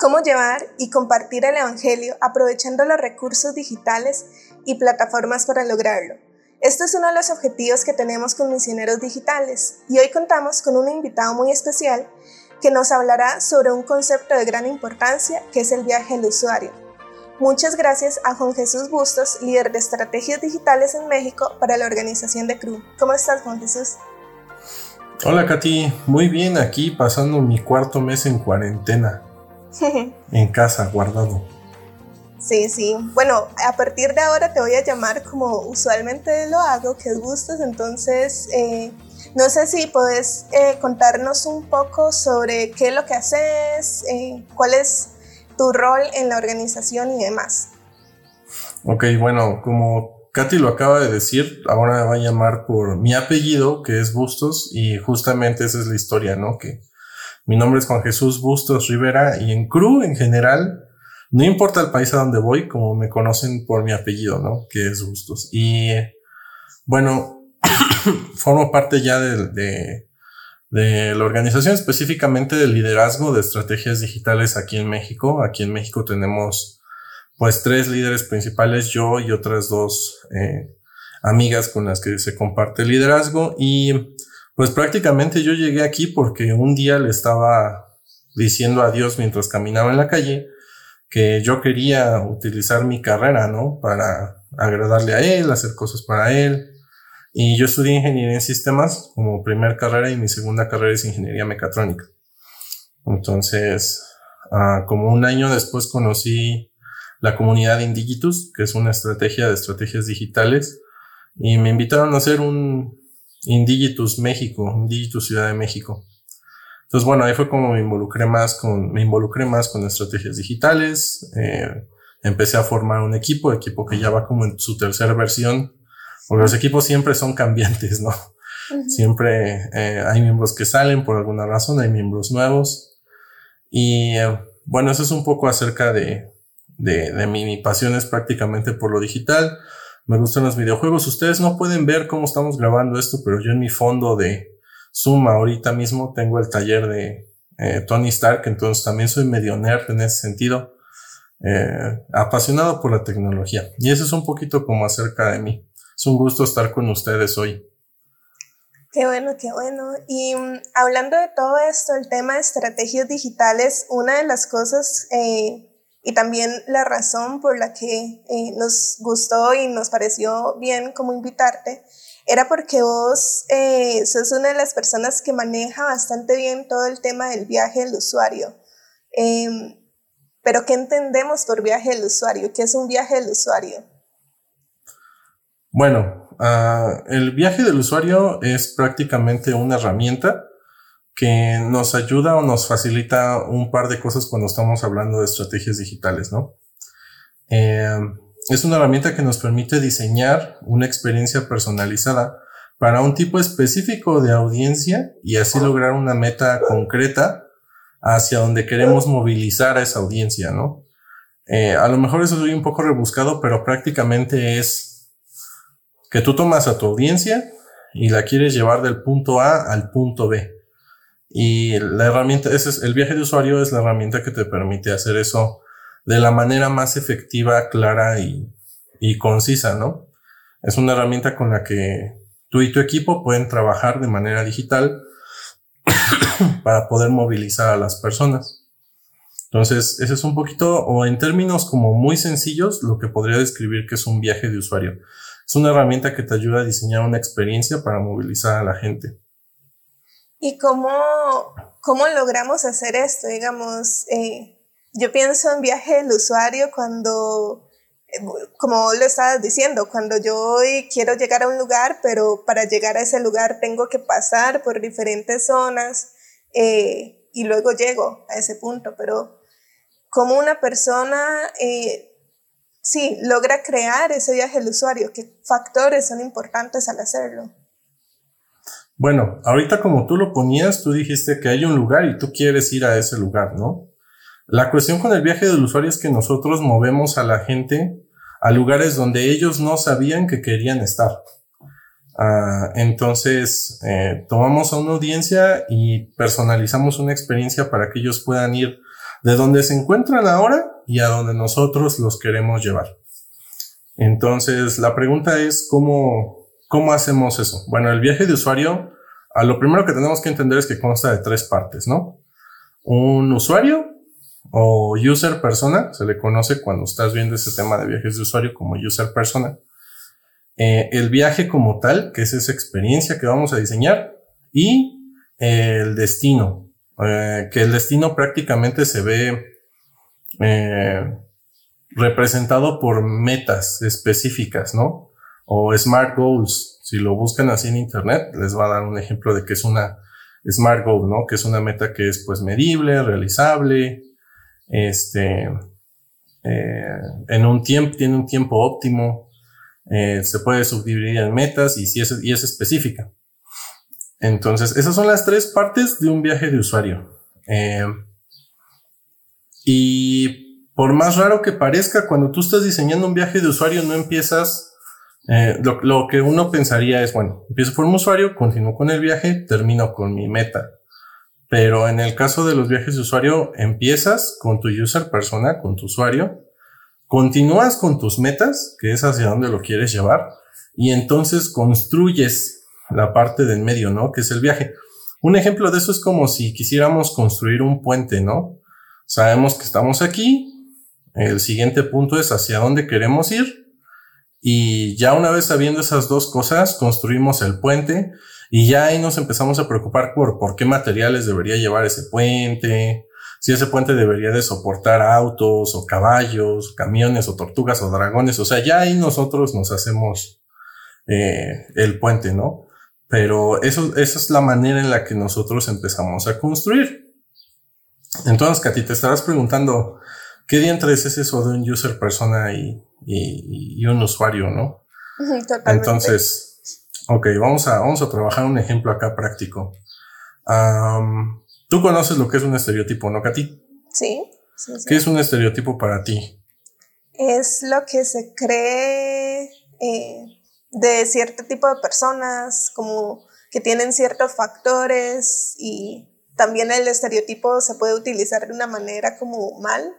cómo llevar y compartir el Evangelio aprovechando los recursos digitales y plataformas para lograrlo. Este es uno de los objetivos que tenemos con Misioneros Digitales y hoy contamos con un invitado muy especial que nos hablará sobre un concepto de gran importancia que es el viaje del usuario. Muchas gracias a Juan Jesús Bustos, líder de estrategias digitales en México para la organización de CRU. ¿Cómo estás, Juan Jesús? Hola, Katy. Muy bien, aquí pasando mi cuarto mes en cuarentena. en casa, guardado. Sí, sí. Bueno, a partir de ahora te voy a llamar como usualmente lo hago, que es Bustos. Entonces, eh, no sé si puedes eh, contarnos un poco sobre qué es lo que haces, eh, cuál es tu rol en la organización y demás. Ok, bueno, como Katy lo acaba de decir, ahora va a llamar por mi apellido, que es Bustos, y justamente esa es la historia, ¿no? Que mi nombre es Juan Jesús Bustos Rivera y en CRU en general, no importa el país a donde voy, como me conocen por mi apellido, ¿no? Que es Bustos. Y bueno, formo parte ya de, la organización, específicamente del liderazgo de estrategias digitales aquí en México. Aquí en México tenemos pues tres líderes principales, yo y otras dos eh, amigas con las que se comparte el liderazgo. Y pues prácticamente yo llegué aquí porque un día le estaba diciendo adiós mientras caminaba en la calle que yo quería utilizar mi carrera, ¿no? Para agradarle a él, hacer cosas para él, y yo estudié ingeniería en sistemas como primer carrera y mi segunda carrera es ingeniería mecatrónica. Entonces, ah, como un año después conocí la comunidad Indigitus, que es una estrategia de estrategias digitales, y me invitaron a hacer un Indigitus México, Indigitus Ciudad de México. Entonces, bueno, ahí fue como me involucré más con, me involucré más con estrategias digitales, eh, empecé a formar un equipo, equipo que ya va como en su tercera versión, porque los equipos siempre son cambiantes, ¿no? Siempre eh, hay miembros que salen por alguna razón, hay miembros nuevos. Y eh, bueno, eso es un poco acerca de, de, de mi, pasión es prácticamente por lo digital. Me gustan los videojuegos. Ustedes no pueden ver cómo estamos grabando esto, pero yo en mi fondo de Zoom ahorita mismo tengo el taller de eh, Tony Stark, entonces también soy medio nerd en ese sentido. apasionado por la tecnología. Y eso es un poquito como acerca de mí. Es un gusto estar con ustedes hoy. Qué bueno, qué bueno. Y mm, hablando de todo esto, el tema de estrategias digitales, una de las cosas eh, y también la razón por la que eh, nos gustó y nos pareció bien como invitarte, era porque vos eh, sos una de las personas que maneja bastante bien todo el tema del viaje del usuario. Em, pero ¿qué entendemos por viaje del usuario? ¿Qué es un viaje del usuario? Bueno, uh, el viaje del usuario es prácticamente una herramienta que nos ayuda o nos facilita un par de cosas cuando estamos hablando de estrategias digitales, ¿no? Eh, es una herramienta que nos permite diseñar una experiencia personalizada para un tipo específico de audiencia y así lograr una meta concreta hacia donde queremos movilizar a esa audiencia, ¿no? Eh, a lo mejor eso es un poco rebuscado, pero prácticamente es que tú tomas a tu audiencia y la quieres llevar del punto A al punto B. Y la herramienta, ese es, el viaje de usuario es la herramienta que te permite hacer eso de la manera más efectiva, clara y, y concisa, ¿no? Es una herramienta con la que tú y tu equipo pueden trabajar de manera digital para poder movilizar a las personas. Entonces, ese es un poquito, o en términos como muy sencillos, lo que podría describir que es un viaje de usuario. Es una herramienta que te ayuda a diseñar una experiencia para movilizar a la gente. ¿Y cómo, cómo logramos hacer esto? Digamos, eh, yo pienso en viaje del usuario cuando, eh, como lo estabas diciendo, cuando yo quiero llegar a un lugar, pero para llegar a ese lugar tengo que pasar por diferentes zonas eh, y luego llego a ese punto, pero como una persona sí, logra crear ese viaje del usuario? ¿Qué factores son importantes al hacerlo? Bueno, ahorita como tú lo ponías, tú dijiste que hay un lugar y tú quieres ir a ese lugar, ¿no? La cuestión con el viaje del usuario es que nosotros movemos a la gente a lugares donde ellos no sabían que querían estar. Ah, entonces, eh, tomamos a una audiencia y personalizamos una experiencia para que ellos puedan ir de donde se encuentran ahora y a donde nosotros los queremos llevar. Entonces, la pregunta es cómo, cómo hacemos eso. Bueno, el viaje de usuario, a lo primero que tenemos que entender es que consta de tres partes, ¿no? Un usuario o user persona, se le conoce cuando estás viendo este tema de viajes de usuario como user persona. Eh, el viaje como tal, que es esa experiencia que vamos a diseñar, y el destino, eh, que el destino prácticamente se ve eh, representado por metas específicas, ¿no? O smart goals. Si lo buscan así en internet, les va a dar un ejemplo de que es una smart goal, ¿no? Que es una meta que es pues medible, realizable, este, eh, en un tiempo, tiene un tiempo óptimo, se puede subdividir en metas y, si es, y es específica. Entonces, esas son las tres partes de un viaje de usuario. Eh, y por más raro que parezca, cuando tú estás diseñando un viaje de usuario, no empiezas, eh, lo, que uno pensaría es, bueno, empiezo por un usuario, continúo con el viaje, termino con mi meta. Pero en el caso de los viajes de usuario, empiezas con tu user persona, con tu usuario, continúas con tus metas, que es hacia dónde lo quieres llevar, y entonces construyes la parte del medio, ¿no? Que es el viaje. Un ejemplo de eso es como si quisiéramos construir un puente, ¿no? Sabemos que estamos aquí, el siguiente punto es hacia dónde queremos ir y ya una vez sabiendo esas dos cosas, construimos el puente y ya ahí nos empezamos a preocupar por por qué materiales debería llevar ese puente, si ese puente debería de soportar autos o caballos, camiones o tortugas o dragones, o sea, ya ahí nosotros nos hacemos eh, el puente, ¿no? Pero eso, esa es la manera en la que nosotros empezamos a construir. Entonces, Katy, te estarás preguntando, ¿qué diantres es eso de un user persona y, y, un usuario, no? Totalmente. Entonces, ok, vamos a, vamos a trabajar un ejemplo acá práctico. Tú conoces lo que es un estereotipo, ¿no, Katy? Sí, ¿Qué es un estereotipo para ti? Es lo que se cree eh, de cierto tipo de personas, como que tienen ciertos factores y también el estereotipo se puede utilizar de una manera como mal.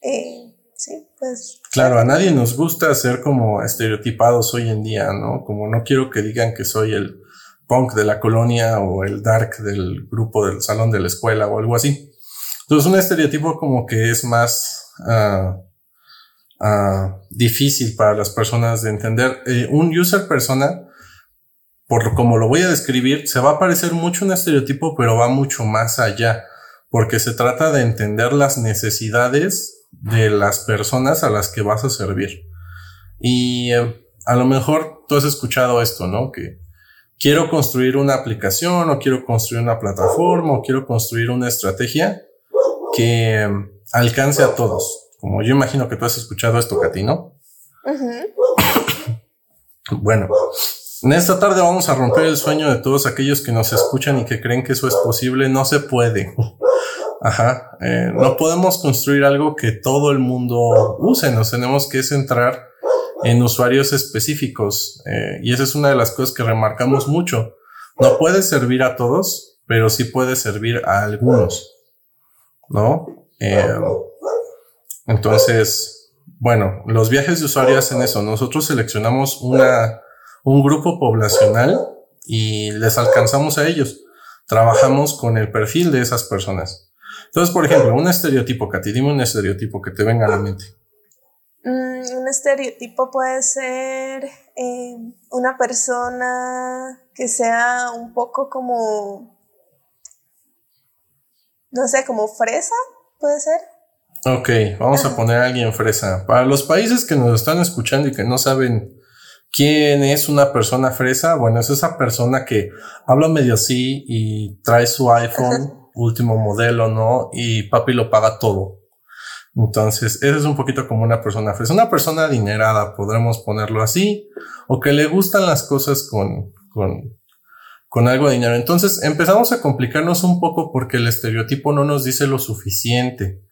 Eh, sí, pues. Claro, a nadie nos gusta ser como estereotipados hoy en día, ¿no? Como no quiero que digan que soy el punk de la colonia o el dark del grupo del salón de la escuela o algo así. Entonces, un estereotipo como que es más. Uh, uh, difícil para las personas de entender. Eh, un user persona, por como lo voy a describir, se va a parecer mucho un estereotipo, pero va mucho más allá, porque se trata de entender las necesidades de las personas a las que vas a servir. Y eh, a lo mejor tú has escuchado esto, ¿no? Que quiero construir una aplicación o quiero construir una plataforma o quiero construir una estrategia que eh, alcance a todos. Como yo imagino que tú has escuchado esto, Katy, ¿no? bueno, en esta tarde vamos a romper el sueño de todos aquellos que nos escuchan y que creen que eso es posible. No se puede. Ajá. Eh, no podemos construir algo que todo el mundo use. Nos tenemos que centrar en usuarios específicos. Eh, y esa es una de las cosas que remarcamos mucho. No puede servir a todos, pero sí puede servir a algunos. ¿No? Eh, entonces, bueno, los viajes de usuario hacen eso. Nosotros seleccionamos una, un grupo poblacional y les alcanzamos a ellos. Trabajamos con el perfil de esas personas. Entonces, por ejemplo, un estereotipo, Katy, dime un estereotipo que te venga a la mente. Mm, un estereotipo puede ser eh, una persona que sea un poco como, no sé, como fresa, puede ser. Ok, vamos a poner a alguien fresa. Para los países que nos están escuchando y que no saben quién es una persona fresa, bueno, es esa persona que habla medio así y trae su iPhone último modelo, ¿no? Y papi lo paga todo. Entonces, eso es un poquito como una persona fresa. Una persona adinerada, podremos ponerlo así, o que le gustan las cosas con, con, con algo de dinero. Entonces, empezamos a complicarnos un poco porque el estereotipo no nos dice lo suficiente.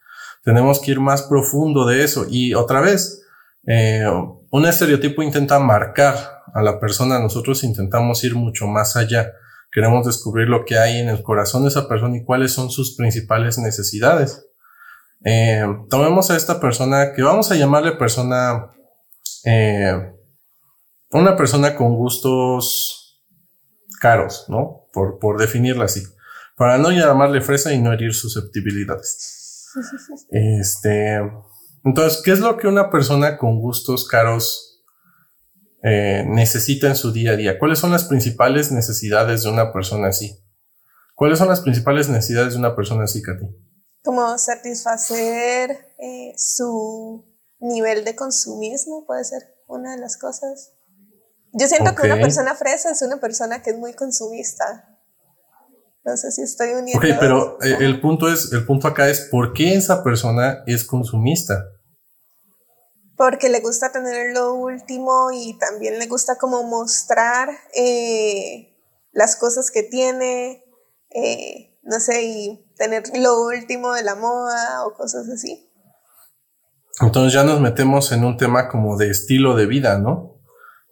Tenemos que ir más profundo de eso. Y otra vez, eh, un estereotipo intenta marcar a la persona, nosotros intentamos ir mucho más allá. Queremos descubrir lo que hay en el corazón de esa persona y cuáles son sus principales necesidades. Eh, tomemos a esta persona que vamos a llamarle persona, eh, una persona con gustos caros, ¿no? Por, por definirla así, para no llamarle fresa y no herir susceptibilidades. Este, entonces, ¿qué es lo que una persona con gustos caros eh, necesita en su día a día? ¿Cuáles son las principales necesidades de una persona así? ¿Cuáles son las principales necesidades de una persona así, Katy? Como satisfacer eh, su nivel de consumismo, puede ser una de las cosas. Yo siento que una persona fresa es una persona que es muy consumista. No sé si estoy uniendo. Ok, pero eh, el punto es, el punto acá es por qué esa persona es consumista porque le gusta tener lo último y también le gusta como mostrar eh, las cosas que tiene, eh, no sé, y tener lo último de la moda o cosas así. Entonces ya nos metemos en un tema como de estilo de vida, ¿no?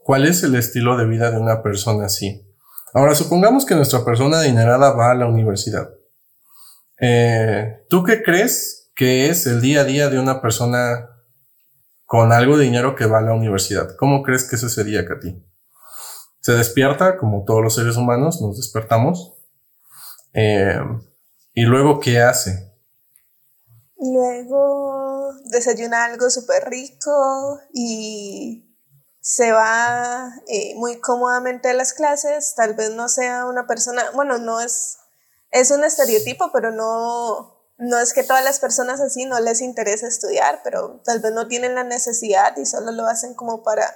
¿Cuál es el estilo de vida de una persona así? Ahora, supongamos que nuestra persona adinerada va a la universidad. Eh, ¿Tú qué crees que es el día a día de una persona con algo de dinero que va a la universidad. ¿Cómo crees que ese sería, Katy? Se despierta, como todos los seres humanos, nos despertamos. Eh, ¿Y luego qué hace? Luego desayuna algo súper rico y se va eh, muy cómodamente a las clases. Tal vez no sea una persona, bueno, no es, es un estereotipo, pero no, no es que todas las personas así no les interesa estudiar, pero tal vez no tienen la necesidad y solo lo hacen como para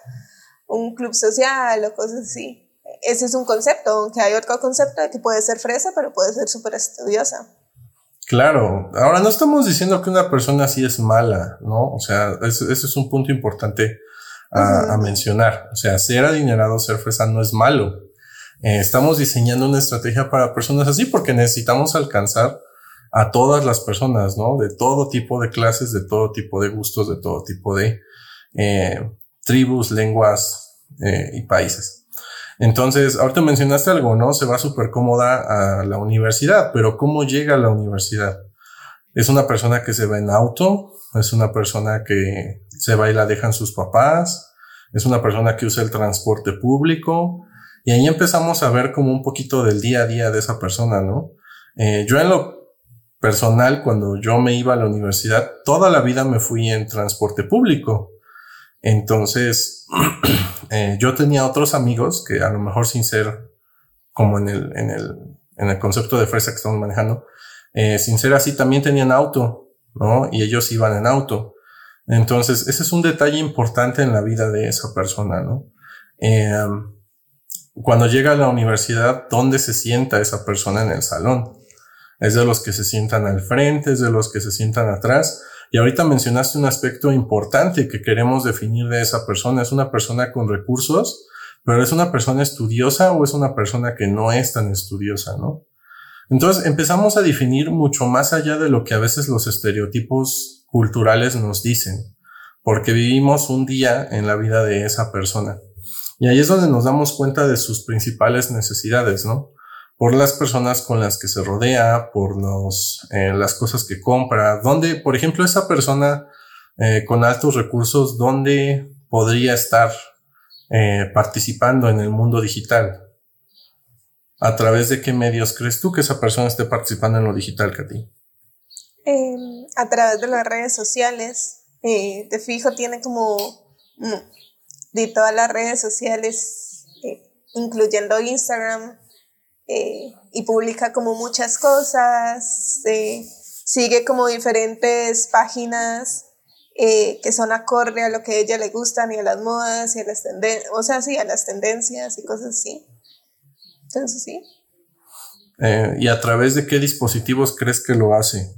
un club social o cosas así. Ese es un concepto, aunque hay otro concepto de que puede ser fresa, pero puede ser súper estudiosa. Claro, ahora no estamos diciendo que una persona así es mala, ¿no? O sea, ese, es un punto importante a, mencionar. O sea, ser adinerado, ser fresa no es malo. Eh, estamos diseñando una estrategia para personas así porque necesitamos alcanzar a todas las personas, ¿no? De todo tipo de clases, de todo tipo de gustos, de todo tipo de eh, tribus, lenguas eh, y países. Entonces, ahorita mencionaste algo, ¿no? Se va súper cómoda a la universidad, pero ¿cómo llega a la universidad? Es una persona que se va en auto, es una persona que se va y la dejan sus papás, es una persona que usa el transporte público, y ahí empezamos a ver como un poquito del día a día de esa persona, ¿no? Eh, yo en lo personal, cuando yo me iba a la universidad, toda la vida me fui en transporte público. Entonces, eh, yo tenía otros amigos que a lo mejor sin ser como en el, en el, en el concepto de fresa que estamos manejando, eh, sin ser así, también tenían auto, ¿no? Y ellos iban en auto. Entonces, ese es un detalle importante en la vida de esa persona, ¿no? Eh, cuando llega a la universidad, ¿dónde se sienta esa persona en el salón? Es de los que se sientan al frente, es de los que se sientan atrás. Y ahorita mencionaste un aspecto importante que queremos definir de esa persona. ¿Es una persona con recursos, pero es una persona estudiosa o es una persona que no es tan estudiosa, ¿no? Entonces empezamos a definir mucho más allá de lo que a veces los estereotipos culturales nos dicen, porque vivimos un día en la vida de esa persona. Y ahí es donde nos damos cuenta de sus principales necesidades, ¿no? Por las personas con las que se rodea, por los, eh, las cosas que compra, donde, por ejemplo, esa persona eh, con altos recursos, ¿dónde podría estar eh, participando en el mundo digital? ¿A través de qué medios crees tú que esa persona esté participando en lo digital, Katy? Em, a través de las redes sociales. de fijo tiene como mm, de todas las redes sociales, incluyendo Instagram, eh, y publica como muchas cosas, eh, sigue como diferentes páginas eh, que son acorde a lo que a ella le gustan y a las modas y a las tendencias, o sea, sí, a las tendencias y cosas así. Entonces, sí. ¿Y a través de qué dispositivos crees que lo hace?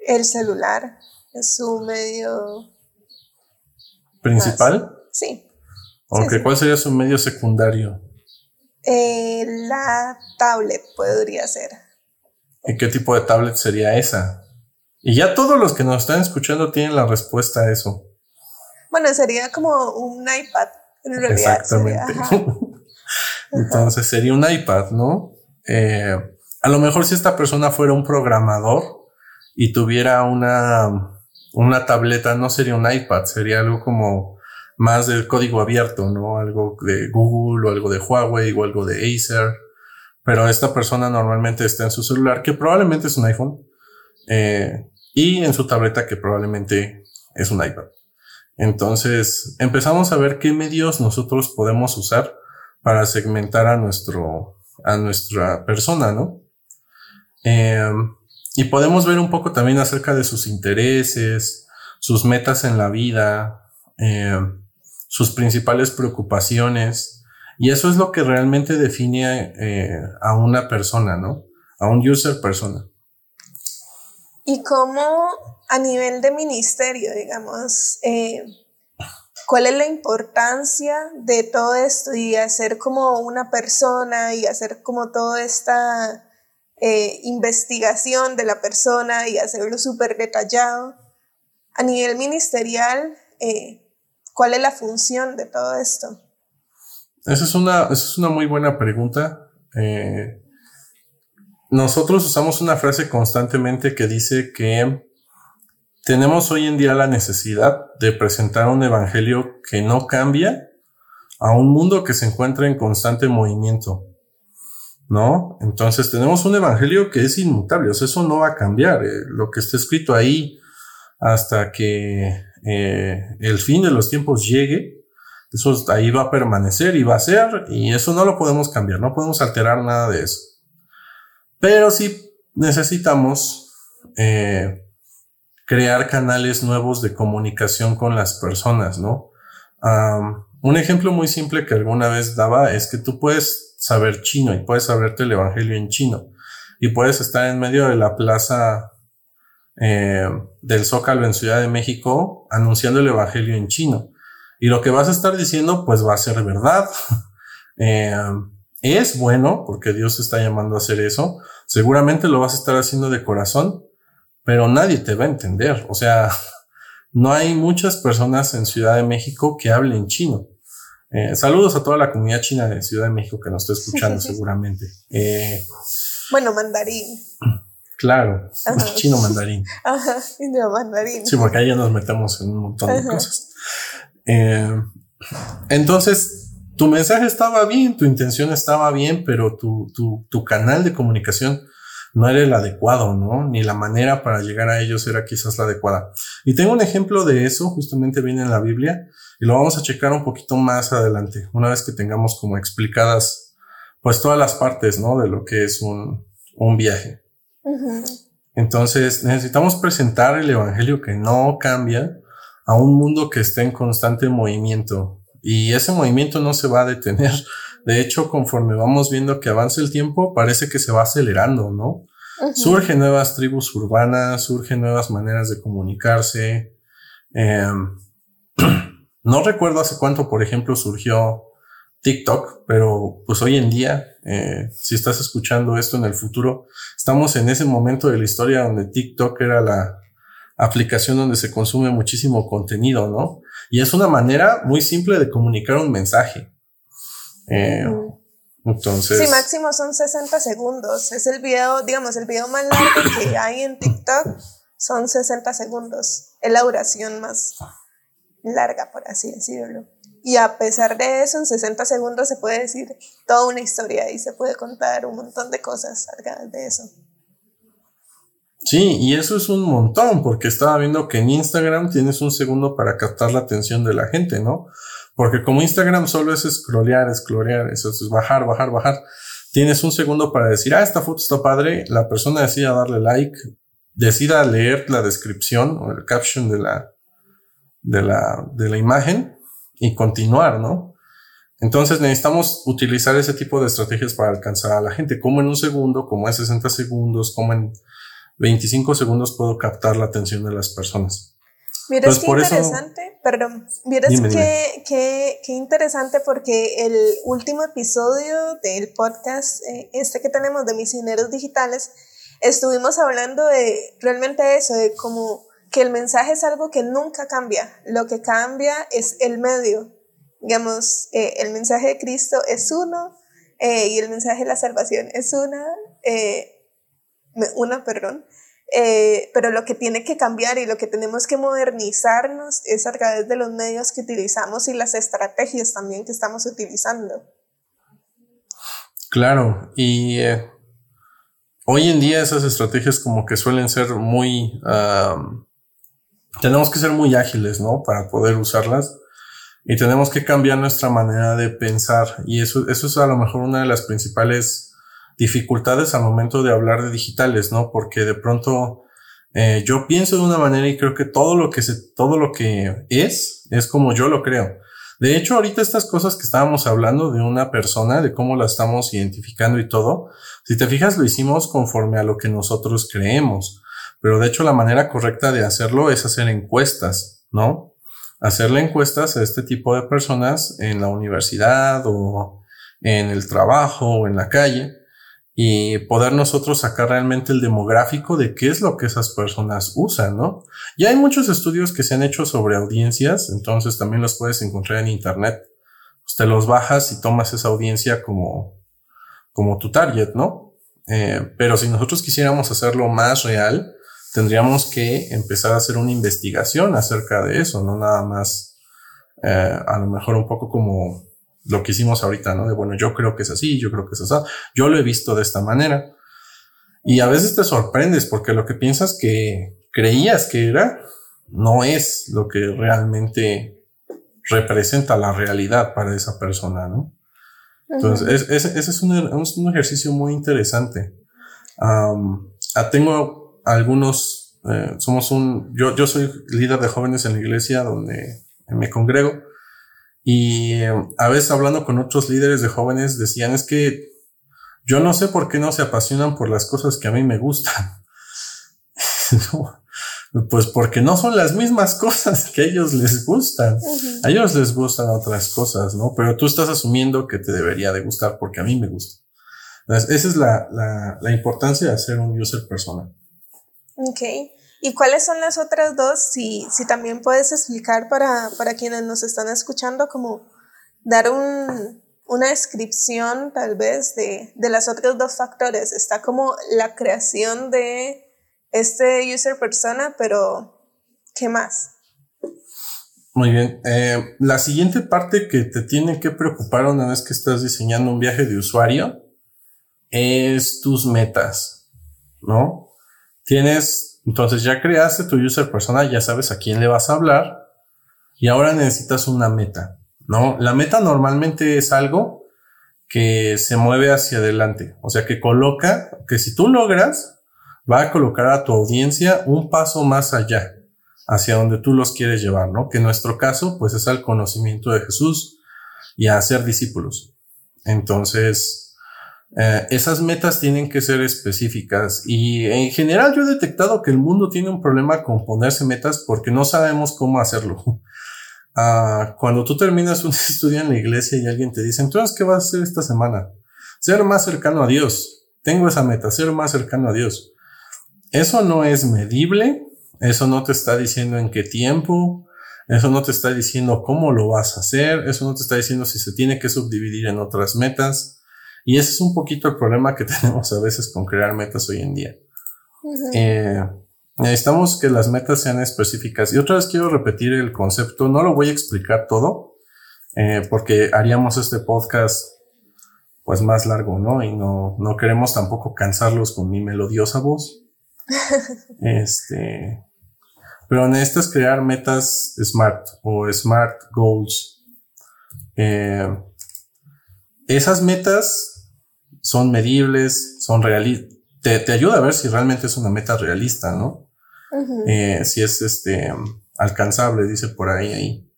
El celular es su medio... ¿Principal? Sí. Aunque, ¿cuál sería su medio secundario? Eh, la tablet podría ser. ¿Y qué tipo de tablet sería esa? Y ya todos los que nos están escuchando tienen la respuesta a eso. Bueno, sería como un iPad. En realidad Exactamente. Entonces sería un iPad, ¿no? Eh, a lo mejor si esta persona fuera un programador y tuviera una, una tableta no sería un iPad, sería algo como más del código abierto, ¿no? Algo de Google o algo de Huawei o algo de Acer. Pero esta persona normalmente está en su celular, que probablemente es un iPhone, eh, y en su tableta, que probablemente es un iPad. Entonces empezamos a ver qué medios nosotros podemos usar para segmentar a nuestro, a nuestra persona, ¿no? Eh, y podemos ver un poco también acerca de sus intereses, sus metas en la vida, eh, sus principales preocupaciones. Y eso es lo que realmente define eh, a una persona, ¿no? A un user persona. Y cómo a nivel de ministerio, digamos, eh, ¿cuál es la importancia de todo esto y hacer como una persona y hacer como toda esta eh, investigación de la persona y hacerlo súper detallado. A nivel ministerial, eh, ¿cuál es la función de todo esto? Esa es una, es una muy buena pregunta. Eh, nosotros usamos una frase constantemente que dice que tenemos hoy en día la necesidad de presentar un evangelio que no cambia a un mundo que se encuentra en constante movimiento. ¿no? Entonces tenemos un evangelio que es inmutable, o sea, eso no va a cambiar. Eh, lo que está escrito ahí hasta que eh, el fin de los tiempos llegue, eso ahí va a permanecer y va a ser, y eso no lo podemos cambiar, no podemos alterar nada de eso. Pero sí necesitamos eh, crear canales nuevos de comunicación con las personas, ¿no? un ejemplo muy simple que alguna vez daba es que tú puedes saber chino y puedes saberte el Evangelio en chino y puedes estar en medio de la plaza eh, del Zócalo en Ciudad de México anunciando el Evangelio en chino. Y lo que vas a estar diciendo pues va a ser verdad. Eh, es bueno porque Dios está llamando a hacer eso. Seguramente lo vas a estar haciendo de corazón, pero nadie te va a entender. O sea, no hay muchas personas en Ciudad de México que hablen chino. Eh, saludos a toda la comunidad china de Ciudad de México que nos está escuchando seguramente. Eh, bueno, mandarín. Claro, chino mandarín. Ajá, chino mandarín. Sí, porque ahí ya nos metemos en un montón de cosas. Eh, entonces, tu mensaje estaba bien, tu intención estaba bien, pero tu, tu, tu canal de comunicación no era el adecuado, ¿no? Ni la manera para llegar a ellos era quizás la adecuada. Y tengo un ejemplo de eso, justamente viene en la Biblia, y lo vamos a checar un poquito más adelante, una vez que tengamos como explicadas pues todas las partes, ¿no? De lo que es un, un viaje. Entonces necesitamos presentar el Evangelio que no cambia a un mundo que está en constante movimiento y ese movimiento no se va a detener. De hecho, conforme vamos viendo que avanza el tiempo, parece que se va acelerando, ¿no? Surgen nuevas tribus urbanas, surgen nuevas maneras de comunicarse. Eh, No recuerdo hace cuánto, por ejemplo, surgió TikTok, pero pues hoy en día, eh, si estás escuchando esto en el futuro, estamos en ese momento de la historia donde TikTok era la aplicación donde se consume muchísimo contenido, ¿no? Y es una manera muy simple de comunicar un mensaje. Eh, entonces. Sí, máximo son 60 segundos. Es el video, digamos, el video más largo que hay en TikTok son 60 segundos. Es la oración más larga, por así decirlo. Y a pesar de eso, en 60 segundos se puede decir toda una historia y se puede contar un montón de cosas de eso. Sí, y eso es un montón, porque estaba viendo que en Instagram tienes un segundo para captar la atención de la gente, ¿no? Porque como Instagram solo es scrollear, scrollear, eso es bajar, bajar, bajar. Tienes un segundo para decir, ah, esta foto está padre, la persona decida darle like, decida leer la descripción o el caption de la, de la, de la imagen y continuar, ¿no? Entonces necesitamos utilizar ese tipo de estrategias para alcanzar a la gente. Como en un segundo, como en 60 segundos, como en 25 segundos puedo captar la atención de las personas. Mira, qué interesante, perdón, miras qué, qué, qué, interesante porque el último episodio del podcast, eh, este que tenemos de misioneros digitales, estuvimos hablando de realmente eso, de cómo que el mensaje es algo que nunca cambia, lo que cambia es el medio. Digamos, eh, el mensaje de Cristo es uno eh, y el mensaje de la salvación es una, eh, una, perdón. pero lo que tiene que cambiar y lo que tenemos que modernizarnos es a través de los medios que utilizamos y las estrategias también que estamos utilizando. Claro, y hoy en día esas estrategias como que suelen ser muy... tenemos que ser muy ágiles, ¿no? Para poder usarlas y tenemos que cambiar nuestra manera de pensar y eso, eso es a lo mejor una de las principales dificultades al momento de hablar de digitales, ¿no? Porque de pronto eh, yo pienso de una manera y creo que todo lo que se, todo lo que es, es como yo lo creo. De hecho, ahorita estas cosas que estábamos hablando de una persona, de cómo la estamos identificando y todo, si te fijas, lo hicimos conforme a lo que nosotros creemos. Pero de hecho, la manera correcta de hacerlo es hacer encuestas, ¿no? Hacerle encuestas a este tipo de personas en la universidad o en el trabajo o en la calle y poder nosotros sacar realmente el demográfico de qué es lo que esas personas usan, ¿no? Y hay muchos estudios que se han hecho sobre audiencias, entonces también los puedes encontrar en internet. Usted los bajas y tomas esa audiencia como, como tu target, ¿no? Eh, pero si nosotros quisiéramos hacerlo más real, tendríamos que empezar a hacer una investigación acerca de eso, no nada más, eh, a lo mejor un poco como lo que hicimos ahorita, ¿no? De bueno, yo creo que es así, yo creo que es así, yo lo he visto de esta manera. Y a veces te sorprendes porque lo que piensas que creías que era, no es lo que realmente representa la realidad para esa persona, ¿no? Entonces, ese es, un, ejercicio muy interesante. Ah, tengo algunos, eh, somos un, yo, yo soy líder de jóvenes en la iglesia donde me congrego y eh, a veces hablando con otros líderes de jóvenes decían es que yo no sé por qué no se apasionan por las cosas que a mí me gustan. pues porque no son las mismas cosas que a ellos les gustan. A ellos les gustan otras cosas, ¿no? Pero tú estás asumiendo que te debería de gustar porque a mí me gusta. Entonces, esa es la, la, la importancia de ser un user persona. Ok. ¿Y cuáles son las otras dos? Si, si también puedes explicar para, para quienes nos están escuchando, como dar un, una descripción tal vez de, de los otros dos factores. Está como la creación de este user persona, pero ¿qué más? Muy bien. Eh, la siguiente parte que te tiene que preocupar una vez que estás diseñando un viaje de usuario es tus metas, ¿no? Tienes entonces ya creaste tu user persona, ya sabes a quién le vas a hablar y ahora necesitas una meta, ¿no? La meta normalmente es algo que se mueve hacia adelante, o sea, que coloca, que si tú logras, va a colocar a tu audiencia un paso más allá, hacia donde tú los quieres llevar, ¿no? Que en nuestro caso, pues es al conocimiento de Jesús y a hacer discípulos. Entonces, eh, esas metas tienen que ser específicas y en general yo he detectado que el mundo tiene un problema con ponerse metas porque no sabemos cómo hacerlo. Ah, cuando tú terminas un estudio en la iglesia y alguien te dice, entonces, ¿qué vas a hacer esta semana? Ser más cercano a Dios. Tengo esa meta, ser más cercano a Dios. Eso no es medible, eso no te está diciendo en qué tiempo, eso no te está diciendo cómo lo vas a hacer, eso no te está diciendo si se tiene que subdividir en otras metas. Y ese es un poquito el problema que tenemos a veces con crear metas hoy en día. Eh, necesitamos que las metas sean específicas. Y otra vez quiero repetir el concepto, no lo voy a explicar todo, eh, porque haríamos este podcast pues más largo, ¿no? Y no, no queremos tampoco cansarlos con mi melodiosa voz. este, pero necesitas crear metas SMART o SMART Goals. Eh, esas metas son medibles, son realistas, te, te, ayuda a ver si realmente es una meta realista, ¿no? eh, si es este alcanzable, dice por ahí ahí.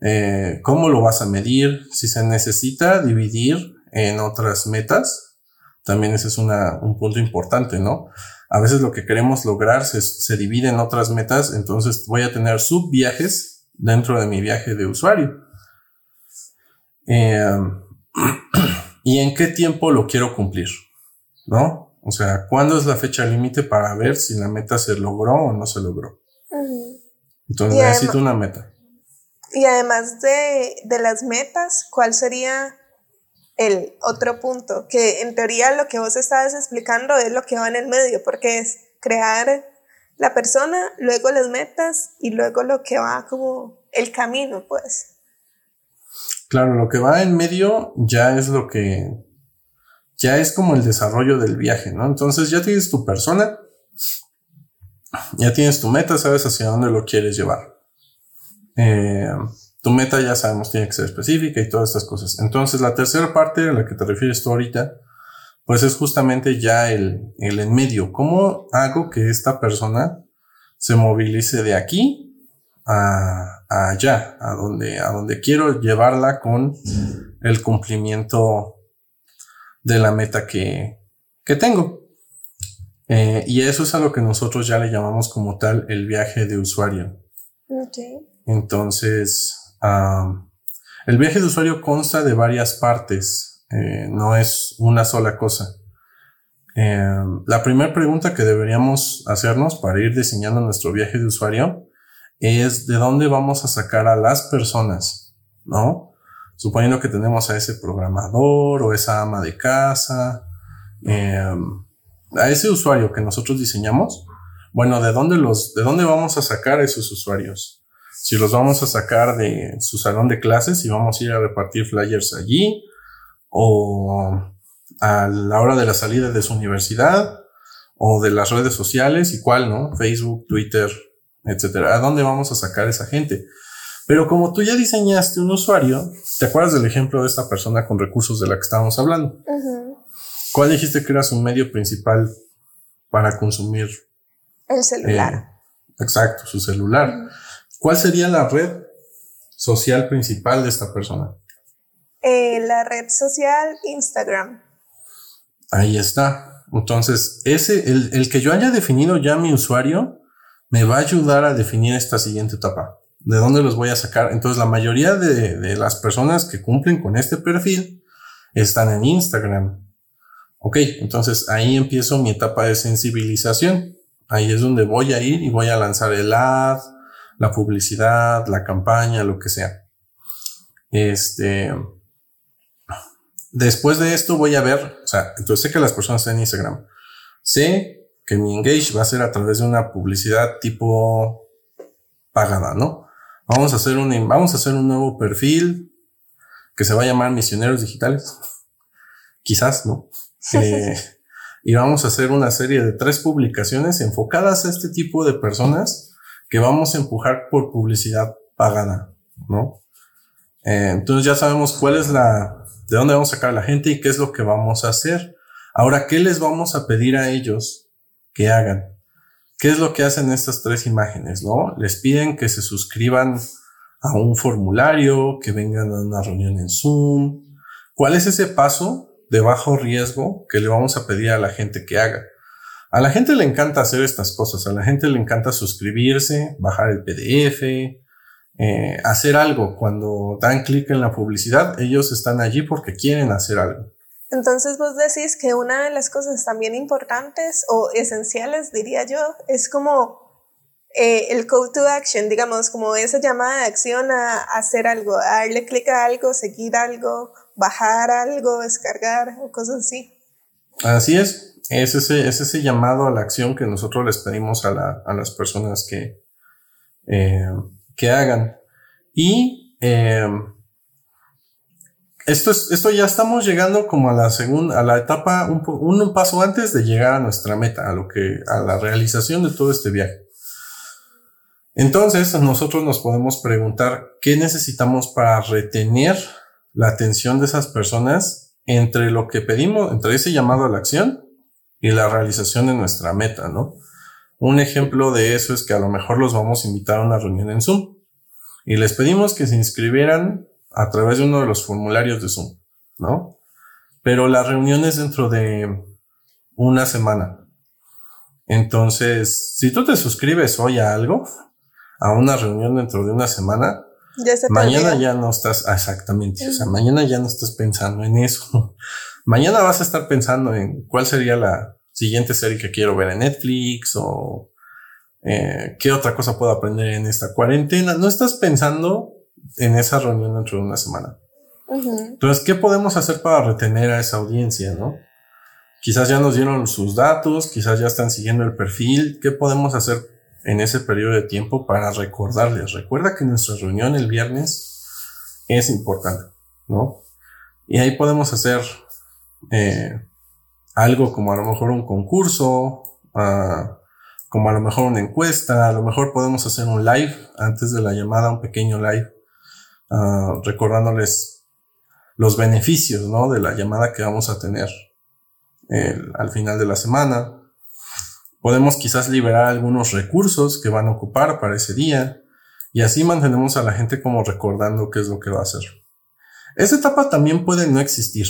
Eh, ¿Cómo lo vas a medir? Si se necesita dividir en otras metas, también ese es una, un punto importante, ¿no? A veces lo que queremos lograr se, se divide en otras metas, entonces voy a tener subviajes dentro de mi viaje de usuario. Eh, y en qué tiempo lo quiero cumplir, ¿no? O sea, ¿cuándo es la fecha límite para ver si la meta se logró o no se logró? Entonces necesito una meta. Y además de, de las metas, ¿cuál sería el otro punto? Que en teoría lo que vos estabas explicando es lo que va en el medio, porque es crear la persona, luego las metas y luego lo que va como el camino, pues. Claro, lo que va en medio ya es lo que, ya es como el desarrollo del viaje, ¿no? Entonces ya tienes tu persona, ya tienes tu meta, sabes hacia dónde lo quieres llevar. Eh, tu meta ya sabemos tiene que ser específica y todas estas cosas. Entonces la tercera parte a la que te refieres tú ahorita, pues es justamente ya el, el en medio. ¿Cómo hago que esta persona se movilice de aquí a, allá, a donde, a donde quiero llevarla con el cumplimiento de la meta que, que tengo? Eh, y eso es a lo que nosotros ya le llamamos como tal el viaje de usuario. Entonces, el viaje de usuario consta de varias partes, eh, no es una sola cosa. Eh, la primera pregunta que deberíamos hacernos para ir diseñando nuestro viaje de usuario es de dónde vamos a sacar a las personas, ¿no? Suponiendo que tenemos a ese programador o esa ama de casa, a ese usuario que nosotros diseñamos, bueno, ¿de dónde los, de dónde vamos a sacar a esos usuarios? Si los vamos a sacar de su salón de clases y vamos a ir a repartir flyers allí, o a la hora de la salida de su universidad, o de las redes sociales, y cuál, ¿no? Facebook, Twitter, etcétera. ¿A dónde vamos a sacar esa gente? Pero como tú ya diseñaste un usuario, ¿te acuerdas del ejemplo de esta persona con recursos de la que estábamos hablando? ¿Cuál dijiste que era su medio principal para consumir? El celular. Eh, exacto, su celular. ¿Cuál sería la red social principal de esta persona? Eh, la red social Instagram. Ahí está. Entonces, ese, el, el, que yo haya definido ya mi usuario, me va a ayudar a definir esta siguiente etapa. ¿De dónde los voy a sacar? Entonces, la mayoría de, de las personas que cumplen con este perfil están en Instagram. Ok, entonces ahí empiezo mi etapa de sensibilización. Ahí es donde voy a ir y voy a lanzar el ad, la publicidad, la campaña, lo que sea. Este, después de esto voy a ver, o sea, entonces sé que las personas están en Instagram. Sé que mi engage va a ser a través de una publicidad tipo pagada, ¿no? Vamos a hacer un, vamos a hacer un nuevo perfil que se va a llamar Misioneros Digitales. Quizás, ¿no? Eh, y vamos a hacer una serie de tres publicaciones enfocadas a este tipo de personas que vamos a empujar por publicidad pagada, ¿no? Eh, entonces ya sabemos cuál es la, de dónde vamos a sacar a la gente y qué es lo que vamos a hacer. Ahora, ¿qué les vamos a pedir a ellos que hagan? ¿Qué es lo que hacen estas tres imágenes, no? Les piden que se suscriban a un formulario, que vengan a una reunión en Zoom. ¿Cuál es ese paso de bajo riesgo que le vamos a pedir a la gente que haga. A la gente le encanta hacer estas cosas, a la gente le encanta suscribirse, bajar el PDF, eh, hacer algo. Cuando dan clic en la publicidad, ellos están allí porque quieren hacer algo. Entonces vos decís que una de las cosas también importantes o esenciales, diría yo, es como eh, el call to action, digamos, como esa llamada de acción a, hacer algo, a darle clic a algo, seguir algo, bajar algo, descargar o cosas así. Así es. Es ese, es ese llamado a la acción que nosotros les pedimos a, la, a las personas que, eh, que hagan. Y eh, esto, es, esto ya estamos llegando como a la segunda, a la etapa, un, un paso antes de llegar a nuestra meta, a lo que, a la realización de todo este viaje. Entonces, nosotros nos podemos preguntar qué necesitamos para retener la atención de esas personas entre lo que pedimos, entre ese llamado a la acción y la realización de nuestra meta, ¿no? Un ejemplo de eso es que a lo mejor los vamos a invitar a una reunión en Zoom y les pedimos que se inscribieran a través de uno de los formularios de Zoom, ¿no? Pero la reunión es dentro de una semana. Entonces, si tú te suscribes hoy a algo, a una reunión dentro de una semana, mañana ya no estás, exactamente, o sea, mañana ya no estás pensando en eso. mañana vas a estar pensando en cuál sería la siguiente serie que quiero ver en Netflix o eh, qué otra cosa puedo aprender en esta cuarentena. No estás pensando en esa reunión dentro de una semana. Entonces, ¿qué podemos hacer para retener a esa audiencia, no? Quizás ya nos dieron sus datos, quizás ya están siguiendo el perfil. ¿Qué podemos hacer en ese periodo de tiempo para recordarles? Recuerda que nuestra reunión el viernes es importante, ¿no? Y ahí podemos hacer eh, algo como a lo mejor un concurso, uh, como a lo mejor una encuesta, a lo mejor podemos hacer un live antes de la llamada, un pequeño live, uh, recordándoles los beneficios ¿no? de la llamada que vamos a tener al final de la semana. Podemos quizás liberar algunos recursos que van a ocupar para ese día y así mantenemos a la gente como recordando qué es lo que va a hacer. Esa etapa también puede no existir,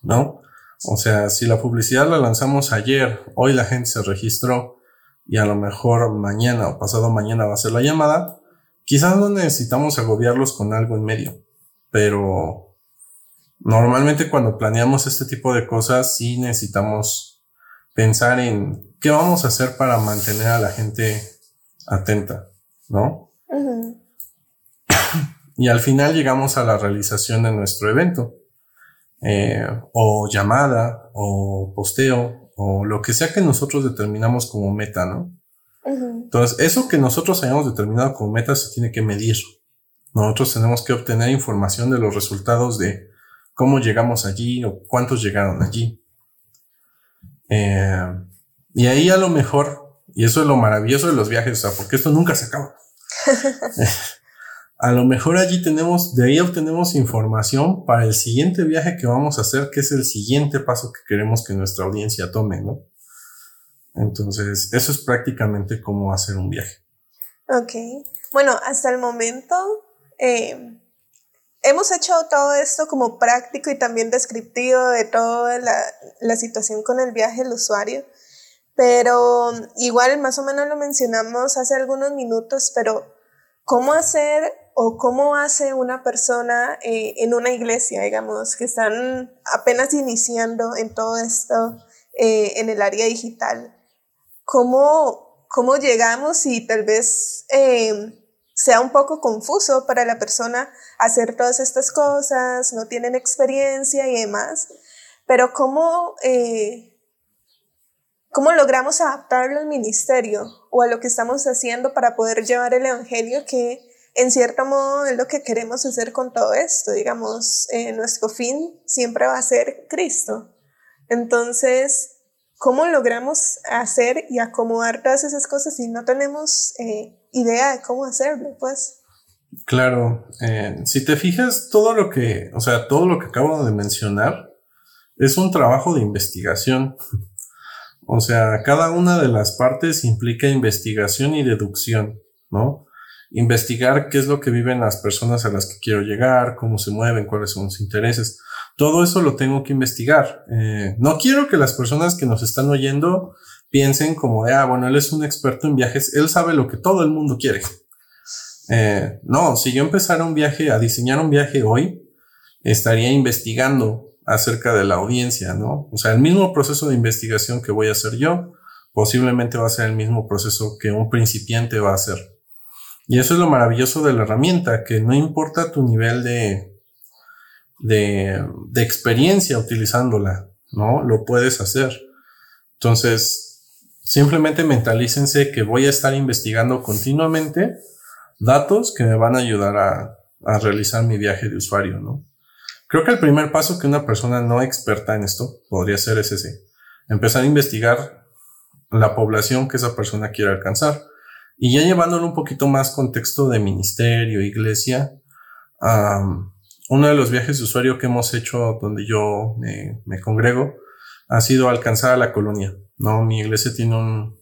¿no? O sea, si la publicidad la lanzamos ayer, hoy la gente se registró y a lo mejor mañana o pasado mañana va a ser la llamada, quizás no necesitamos agobiarlos con algo en medio, pero normalmente cuando planeamos este tipo de cosas sí necesitamos pensar en qué vamos a hacer para mantener a la gente atenta, ¿no? y al final llegamos a la realización de nuestro evento, eh, o llamada, o posteo, o lo que sea que nosotros determinamos como meta, ¿no? Entonces, eso que nosotros hayamos determinado como meta se tiene que medir. Nosotros tenemos que obtener información de los resultados de cómo llegamos allí o cuántos llegaron allí. Eh, y ahí a lo mejor, y eso es lo maravilloso de los viajes, o sea, porque esto nunca se acaba. a lo mejor allí tenemos, de ahí obtenemos información para el siguiente viaje que vamos a hacer, que es el siguiente paso que queremos que nuestra audiencia tome, ¿no? Entonces, eso es prácticamente cómo hacer un viaje. Ok. Bueno, hasta el momento eh, hemos hecho todo esto como práctico y también descriptivo de toda la, situación con el viaje del usuario, pero igual más o menos lo mencionamos hace algunos minutos, pero ¿cómo hacer o cómo hace una persona eh, en una iglesia, digamos, que están apenas iniciando en todo esto eh, en el área digital. ¿Cómo, cómo llegamos y tal vez eh, sea un poco confuso para la persona hacer todas estas cosas, no tienen experiencia y demás, pero cómo, cómo logramos adaptarlo al ministerio o a lo que estamos haciendo para poder llevar el Evangelio que en cierto modo es lo que queremos hacer con todo esto, digamos, eh, nuestro fin siempre va a ser Cristo. Entonces, ¿cómo logramos hacer y acomodar todas esas cosas si no tenemos eh, idea de cómo hacerlo, pues? Claro, eh, si te fijas, todo lo que, o sea, todo lo que acabo de mencionar es un trabajo de investigación. O sea, cada una de las partes implica investigación y deducción, ¿no? investigar qué es lo que viven las personas a las que quiero llegar, cómo se mueven, cuáles son sus intereses. Todo eso lo tengo que investigar. Eh, no quiero que las personas que nos están oyendo piensen como de, ah, bueno, él es un experto en viajes, él sabe lo que todo el mundo quiere. Eh, no, si yo empezara un viaje, a diseñar un viaje hoy, estaría investigando acerca de la audiencia, ¿no? O sea, el mismo proceso de investigación que voy a hacer yo, posiblemente va a ser el mismo proceso que un principiante va a hacer. Y eso es lo maravilloso de la herramienta, que no importa tu nivel de, de, de experiencia utilizándola, ¿no? Lo puedes hacer. Entonces, simplemente mentalícense que voy a estar investigando continuamente datos que me van a ayudar a, a realizar mi viaje de usuario, ¿no? Creo que el primer paso que una persona no experta en esto podría ser es ese. Empezar a investigar la población que esa persona quiere alcanzar. Y ya llevándolo un poquito más contexto de ministerio, iglesia, uno de los viajes de usuario que hemos hecho donde yo me, me, congrego ha sido alcanzar a la colonia, ¿no? Mi iglesia tiene un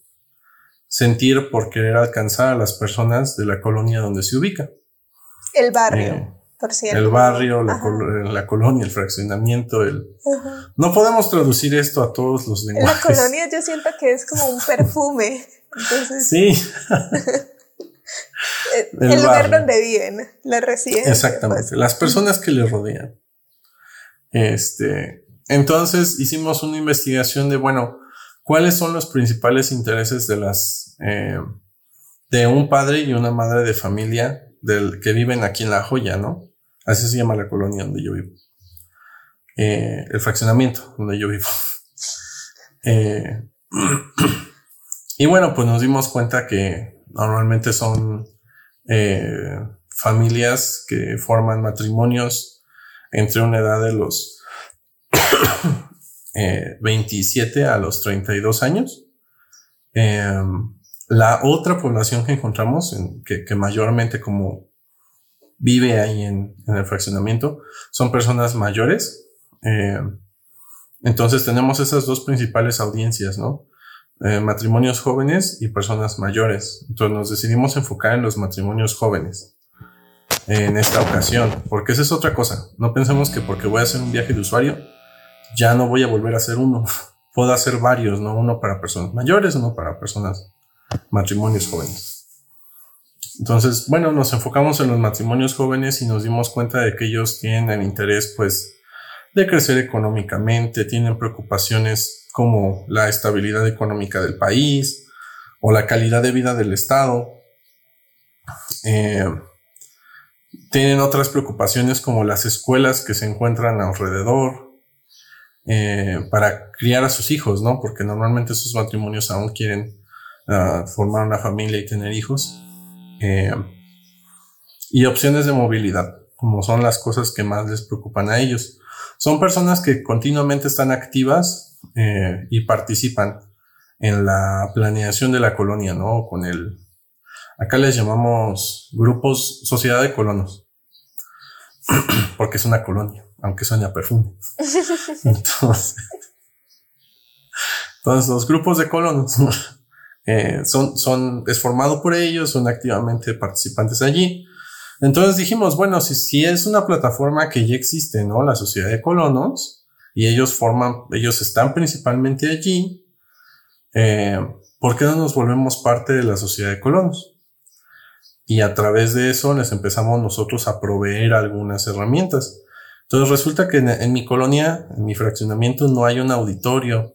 sentir por querer alcanzar a las personas de la colonia donde se ubica. El barrio. Eh, por cierto. El barrio, la, la, colonia, el fraccionamiento, el... No podemos traducir esto a todos los lenguajes. La colonia yo siento que es como un perfume. sí. el, lugar donde viven, la residencia. Exactamente, pues. las personas que le rodean. Este, entonces hicimos una investigación de, bueno, cuáles son los principales intereses de las, eh, de un padre y una madre de familia del, que viven aquí en La Joya, ¿no? Así se llama la colonia donde yo vivo. Eh, el fraccionamiento donde yo vivo. Eh, y bueno, pues nos dimos cuenta que normalmente son eh, familias que forman matrimonios entre una edad de los 27 eh, a los 32 años. Em, la otra población que encontramos, en, que, mayormente como vive ahí en, el fraccionamiento, son personas mayores. Em, entonces tenemos esas dos principales audiencias, ¿no? Eh, matrimonios jóvenes y personas mayores. Entonces nos decidimos enfocar en los matrimonios jóvenes en esta ocasión, porque esa es otra cosa. No pensemos que porque voy a hacer un viaje de usuario, ya no voy a volver a hacer uno. Puedo hacer varios, ¿no? Uno para personas mayores, uno para personas, matrimonios jóvenes. Entonces, bueno, nos enfocamos en los matrimonios jóvenes y nos dimos cuenta de que ellos tienen el interés, pues, de crecer económicamente, tienen preocupaciones como la estabilidad económica del país o la calidad de vida del Estado. Eh, tienen otras preocupaciones como las escuelas que se encuentran alrededor eh, para criar a sus hijos, ¿no? Porque normalmente esos matrimonios aún quieren ah, formar una familia y tener hijos. Eh, y opciones de movilidad, como son las cosas que más les preocupan a ellos. Son personas que continuamente están activas eh, y participan en la planeación de la colonia, ¿no? Con el, acá les llamamos grupos, sociedad de colonos, porque es una colonia, aunque suene a perfume. Entonces, los grupos de colonos eh, son, son, es formado por ellos, son activamente participantes allí. Entonces dijimos, bueno, si, si es una plataforma que ya existe, ¿no? La sociedad de colonos, y ellos forman, ellos están principalmente allí, eh, ¿por qué no nos volvemos parte de la sociedad de colonos? Y a través de eso les empezamos nosotros a proveer algunas herramientas. Entonces resulta que en, mi colonia, en mi fraccionamiento, no hay un auditorio,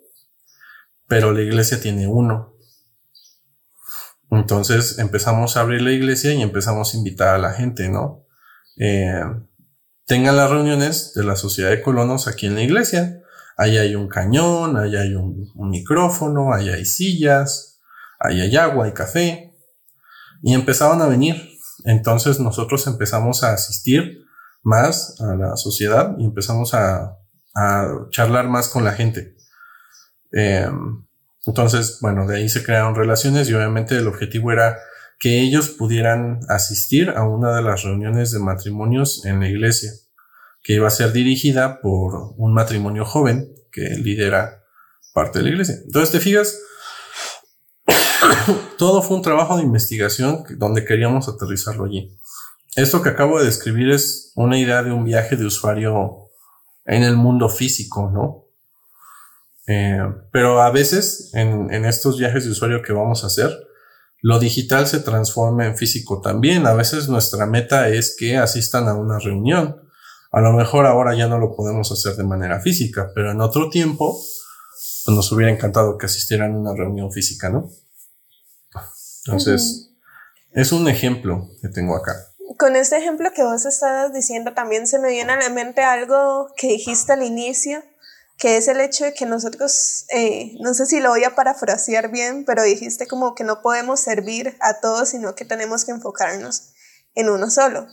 pero la iglesia tiene uno. Entonces empezamos a abrir la iglesia y empezamos a invitar a la gente, ¿no? Eh, tengan las reuniones de la sociedad de colonos aquí en la iglesia. Ahí hay un cañón, ahí hay un, micrófono, ahí hay sillas, ahí hay agua y café. Y empezaban a venir. Entonces nosotros empezamos a asistir más a la sociedad y empezamos a, charlar más con la gente. Em, entonces, bueno, de ahí se crearon relaciones y obviamente el objetivo era que ellos pudieran asistir a una de las reuniones de matrimonios en la iglesia, que iba a ser dirigida por un matrimonio joven que lidera parte de la iglesia. Entonces, te fijas, todo fue un trabajo de investigación donde queríamos aterrizarlo allí. Esto que acabo de describir es una idea de un viaje de usuario en el mundo físico, ¿no? Eh, pero a veces en, en estos viajes de usuario que vamos a hacer, lo digital se transforma en físico también. A veces nuestra meta es que asistan a una reunión. A lo mejor ahora ya no lo podemos hacer de manera física, pero en otro tiempo pues, nos hubiera encantado que asistieran a una reunión física, ¿no? Entonces, es un ejemplo que tengo acá. Con este ejemplo que vos estabas diciendo, también se me viene a la mente algo que dijiste al inicio, que es el hecho de que nosotros, eh, no sé si lo voy a parafrasear bien, pero dijiste como que no podemos servir a todos, sino que tenemos que enfocarnos en uno solo.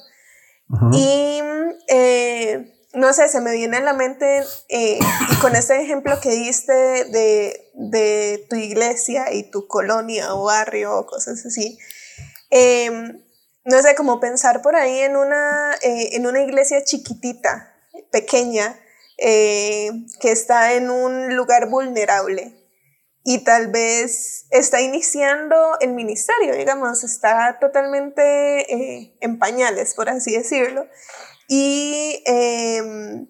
Y eh, no sé, se me viene a la mente, eh, y con este ejemplo que diste de, de, tu iglesia y tu colonia o barrio o cosas así, no sé, como pensar por ahí en una, en una iglesia chiquitita, pequeña, eh, que está en un lugar vulnerable y tal vez está iniciando el ministerio, digamos, está totalmente eh, en pañales, por así decirlo. Y, em,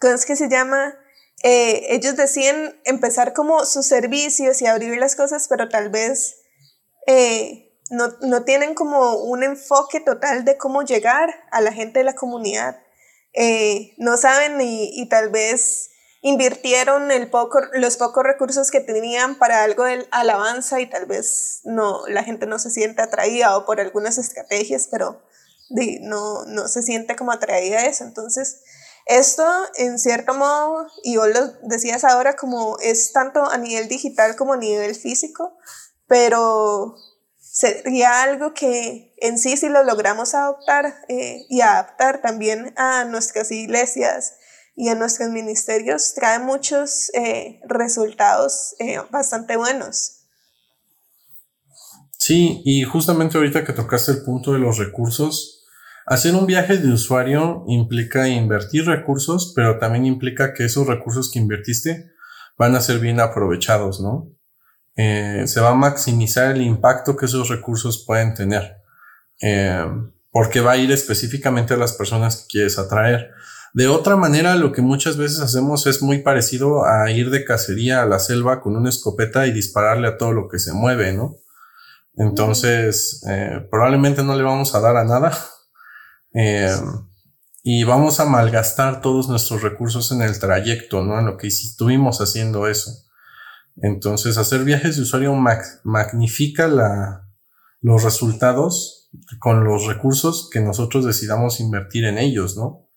¿cómo es que se llama? Eh, ellos deciden empezar como sus servicios y abrir las cosas, pero tal vez no, no, tienen como un enfoque total de cómo llegar a la gente de la comunidad. Eh, no saben y, tal vez invirtieron el poco, los pocos recursos que tenían para algo de alabanza y tal vez no, la gente no se siente atraída o por algunas estrategias, pero no, no se siente como atraída a eso. Entonces, Esto, en cierto modo, y vos lo decías ahora, como es tanto a nivel digital como a nivel físico, pero sería algo que en sí, si lo logramos adoptar eh, y adaptar también a nuestras iglesias y a nuestros ministerios, trae muchos eh, resultados eh, bastante buenos. Sí, y justamente ahorita que tocaste el punto de los recursos, hacer un viaje de usuario implica invertir recursos, pero también implica que esos recursos que invertiste van a ser bien aprovechados, ¿no? Eh, se va a maximizar el impacto que esos recursos pueden tener, eh, porque va a ir específicamente a las personas que quieres atraer. De otra manera, lo que muchas veces hacemos es muy parecido a ir de cacería a la selva con una escopeta y dispararle a todo lo que se mueve, ¿no? Entonces, eh, probablemente no le vamos a dar a nada. y vamos a malgastar todos nuestros recursos en el trayecto, ¿no? En lo que estuvimos haciendo eso. Entonces, hacer viajes de usuario magnifica la, los resultados con los recursos que nosotros decidamos invertir en ellos, ¿no?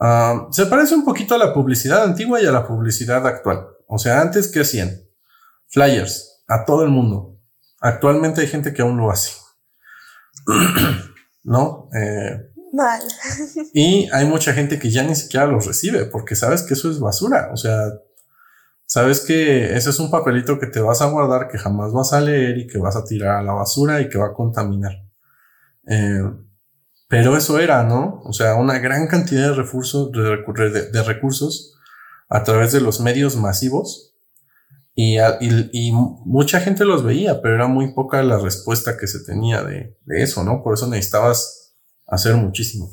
Ah, se parece un poquito a la publicidad antigua y a la publicidad actual. O sea, antes, ¿qué hacían? Flyers a todo el mundo. Actualmente hay gente que aún lo hace. ¿No? Eh, Mal. y hay mucha gente que ya ni siquiera los recibe porque sabes que eso es basura. O sea, sabes que ese es un papelito que te vas a guardar, que jamás vas a leer y que vas a tirar a la basura y que va a contaminar. Eh, pero eso era, ¿no? O sea, una gran cantidad de recursos, de, recursos a través de los medios masivos y, mucha gente los veía, pero era muy poca la respuesta que se tenía de, de eso, ¿no? Por eso necesitabas hacer muchísimo.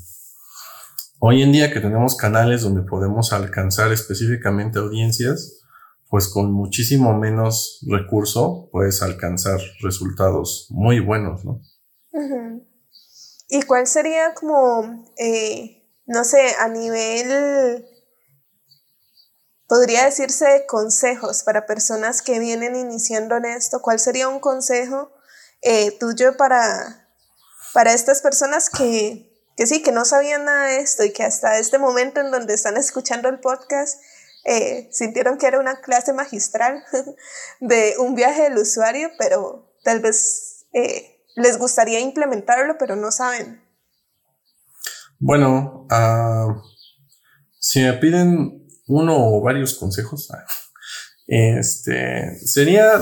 Hoy en día que tenemos canales donde podemos alcanzar específicamente audiencias, pues con muchísimo menos recurso puedes alcanzar resultados muy buenos, ¿no? ¿Y cuál sería como, eh, no sé, a nivel, podría decirse, consejos para personas que vienen iniciando en esto? ¿Cuál sería un consejo eh, tuyo para, para estas personas que, que sí, que no sabían nada de esto y que hasta este momento en donde están escuchando el podcast, eh, sintieron que era una clase magistral de un viaje del usuario, pero tal vez eh, les gustaría implementarlo, pero no saben. Bueno, uh, si me piden uno o varios consejos, ah, este sería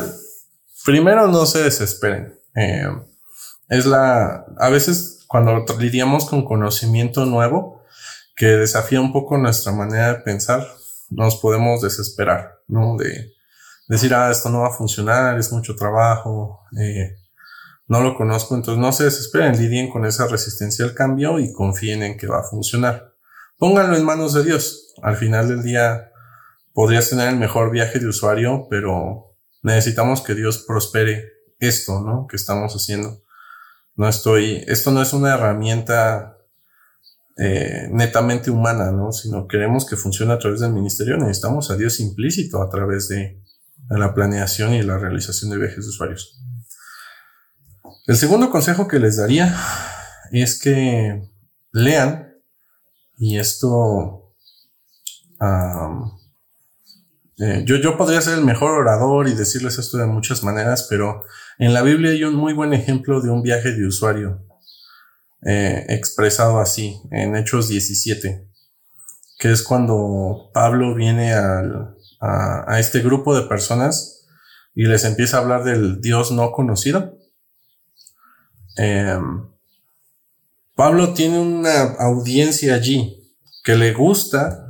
primero no se desesperen. Eh, es la a veces cuando lidiamos con conocimiento nuevo que desafía un poco nuestra manera de pensar, nos podemos desesperar, ¿no? De decir, ah, esto no va a funcionar, es mucho trabajo, eh, no lo conozco, entonces no se desesperen, lidien con esa resistencia al cambio y confíen en que va a funcionar. Pónganlo en manos de Dios. Al final del día podrías tener el mejor viaje de usuario, pero necesitamos que Dios prospere esto, ¿no? Que estamos haciendo. No estoy, esto no es una herramienta eh, netamente humana, ¿no? Sino queremos que funcione a través del ministerio, necesitamos a Dios implícito a través de, la planeación y la realización de viajes de usuarios. El segundo consejo que les daría es que lean, y esto, eh, yo, yo podría ser el mejor orador y decirles esto de muchas maneras, pero en la Biblia hay un muy buen ejemplo de un viaje de usuario eh, expresado así en Hechos 17, que es cuando Pablo viene a, este grupo de personas y les empieza a hablar del Dios no conocido. Em, Pablo tiene una audiencia allí que le gusta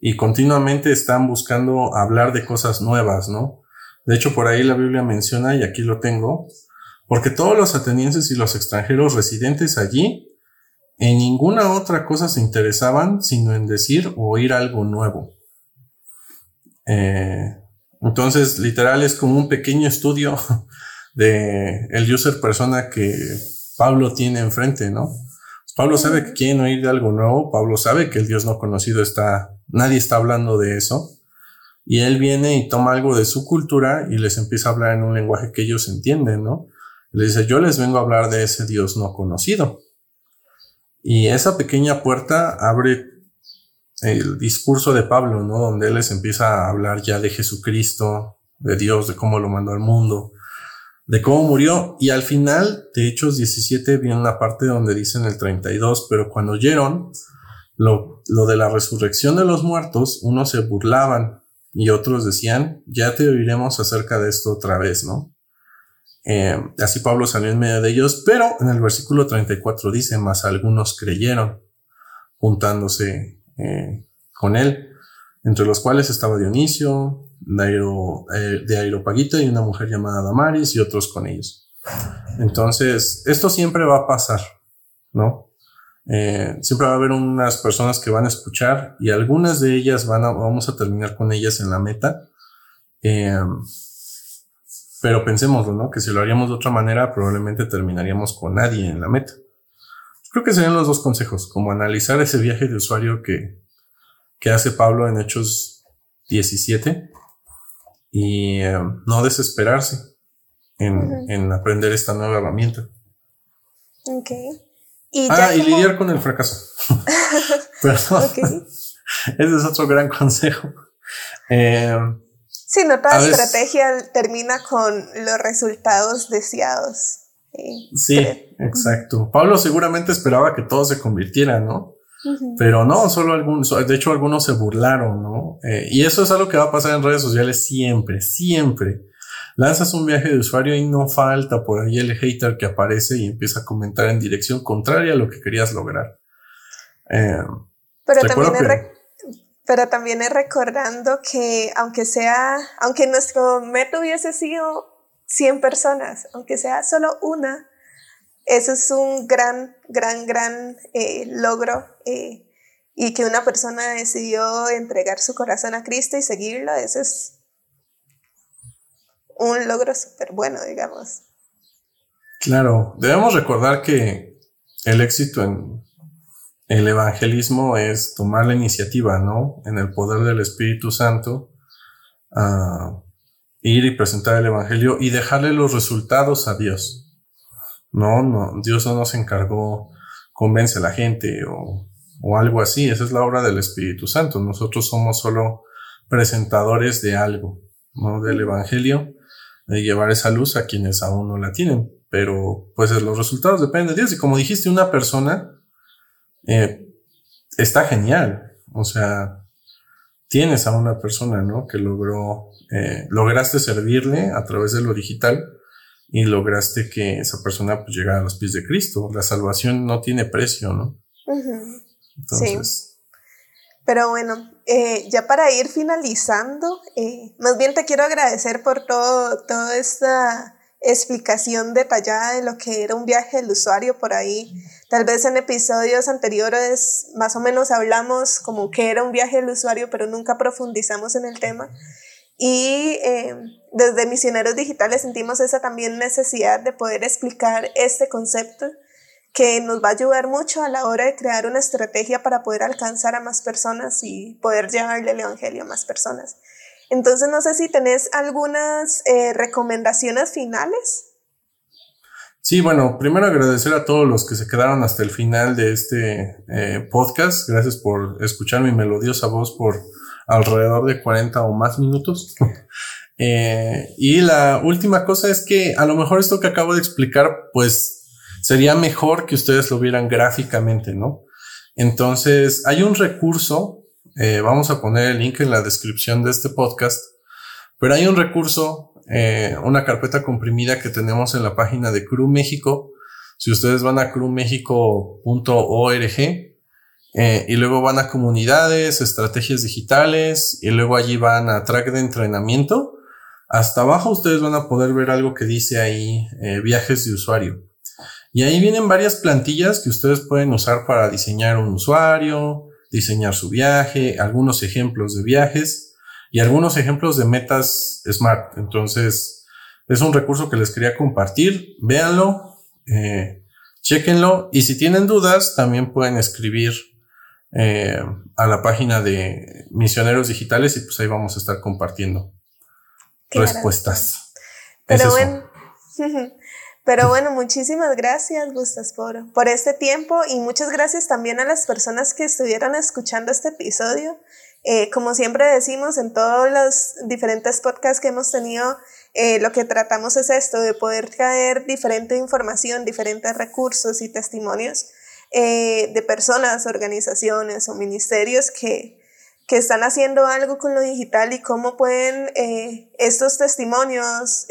y continuamente están buscando hablar de cosas nuevas, ¿no? De hecho, por ahí la Biblia menciona, y aquí lo tengo, porque todos los atenienses y los extranjeros residentes allí en ninguna otra cosa se interesaban sino en decir o oír algo nuevo. Eh, entonces, literal es como un pequeño estudio de el user persona que Pablo tiene enfrente, ¿no? Pablo sabe que quieren oír de algo nuevo, Pablo sabe que el Dios no conocido está, nadie está hablando de eso, y él viene y toma algo de su cultura y les empieza a hablar en un lenguaje que ellos entienden, ¿no? Le dice, yo les vengo a hablar de ese Dios no conocido. Y esa pequeña puerta abre el discurso de Pablo, ¿no? Donde él les empieza a hablar ya de Jesucristo, de Dios, de cómo lo mandó al mundo, de cómo murió. Y al final de Hechos 17 viene una parte donde dicen el 32, pero cuando oyeron lo, lo de la resurrección de los muertos, unos se burlaban y otros decían, ya te oiremos acerca de esto otra vez, ¿no? Eh, así Pablo salió en medio de ellos, pero en el versículo 34 dice, más algunos creyeron, juntándose eh, con él, entre los cuales estaba Dionisio, de, eh, de y una mujer llamada Damaris y otros con ellos. Entonces, esto siempre va a pasar, ¿no? siempre va a haber unas personas que van a escuchar y algunas de ellas van a, vamos a terminar con ellas en la meta. Pero pensémoslo, ¿no? Que si lo haríamos de otra manera, probablemente terminaríamos con nadie en la meta. Creo que serían los dos consejos, como analizar ese viaje de usuario que, que hace Pablo en Hechos 17 y eh, no desesperarse en, aprender esta nueva herramienta. Ok. ah, y lidiar con el fracaso. Perdón. Ese es otro gran consejo. Eh, Sí, no toda estrategia termina con los resultados deseados. Sí, exacto. Pablo seguramente esperaba que todo se convirtiera, ¿no? Pero no, solo algunos, de hecho algunos se burlaron, ¿no? Eh, y eso es algo que va a pasar en redes sociales siempre, siempre. Lanzas un viaje de usuario y no falta por ahí el hater que aparece y empieza a comentar en dirección contraria a lo que querías lograr. Eh, Pero también es pero también es recordando que aunque sea, aunque nuestro método hubiese sido 100 personas, aunque sea solo una, eso es un gran, gran, gran eh, logro eh, y que una persona decidió entregar su corazón a Cristo y seguirlo, eso es un logro súper bueno, digamos. Claro, debemos recordar que el éxito en el evangelismo es tomar la iniciativa, ¿no? En el poder del Espíritu Santo, ir y presentar el evangelio y dejarle los resultados a Dios. No, no, Dios no nos encargó convence a la gente o, o algo así. Esa es la obra del Espíritu Santo. Nosotros somos solo presentadores de algo, ¿no? Del evangelio, de llevar esa luz a quienes aún no la tienen. Pero, pues, los resultados dependen de Dios. Y como dijiste, una persona, eh, está genial. O sea, tienes a una persona, ¿no? Que logró, eh, lograste servirle a través de lo digital y lograste que esa persona pues, llegara a los pies de Cristo. La salvación no tiene precio, ¿no? Entonces. Sí. Pero bueno, eh, ya para ir finalizando, más bien te quiero agradecer por todo, toda esta explicación detallada de lo que era un viaje del usuario por ahí. Tal vez en episodios anteriores más o menos hablamos como que era un viaje del usuario, pero nunca profundizamos en el tema. Y eh, desde Misioneros Digitales sentimos esa también necesidad de poder explicar este concepto que nos va a ayudar mucho a la hora de crear una estrategia para poder alcanzar a más personas y poder llevarle el Evangelio a más personas. Entonces, no sé si tenés algunas eh, recomendaciones finales. Sí, bueno, primero agradecer a todos los que se quedaron hasta el final de este eh, podcast. Gracias por escuchar mi melodiosa voz por alrededor de 40 o más minutos. Eh, y la última cosa es que a lo mejor esto que acabo de explicar, pues sería mejor que ustedes lo vieran gráficamente, ¿no? Entonces, hay un recurso eh, vamos a poner el link en la descripción de este podcast. Pero hay un recurso, eh, una carpeta comprimida que tenemos en la página de Crew México. Si ustedes van a crewmexico.org eh, y luego van a comunidades, estrategias digitales y luego allí van a track de entrenamiento. Hasta abajo ustedes van a poder ver algo que dice ahí viajes de usuario. Y ahí vienen varias plantillas que ustedes pueden usar para diseñar un usuario, diseñar su viaje, algunos ejemplos de viajes y algunos ejemplos de metas SMART. Entonces, es un recurso que les quería compartir. Véanlo, eh, chequenlo y si tienen dudas, también pueden escribir eh, a la página de Misioneros Digitales y pues ahí vamos a estar compartiendo respuestas. Pero bueno, Pero bueno, muchísimas gracias, Gustas, por, este tiempo y muchas gracias también a las personas que estuvieron escuchando este episodio. Eh, como siempre decimos en todos los diferentes podcasts que hemos tenido, eh, lo que tratamos es esto, de poder traer diferente información, diferentes recursos y testimonios eh, de personas, organizaciones o ministerios que, que están haciendo algo con lo digital y cómo pueden estos testimonios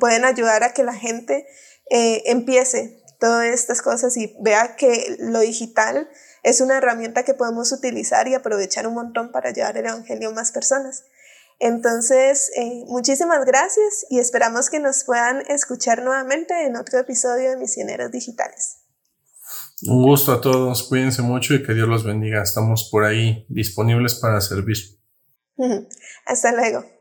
pueden ayudar a que la gente empiece todas estas cosas y vea que lo digital es una herramienta que podemos utilizar y aprovechar un montón para llevar el Evangelio a más personas. Entonces, eh, muchísimas gracias y esperamos que nos puedan escuchar nuevamente en otro episodio de Misioneros Digitales. Un gusto a todos, cuídense mucho y que Dios los bendiga. Estamos por ahí disponibles para servir. Hasta luego.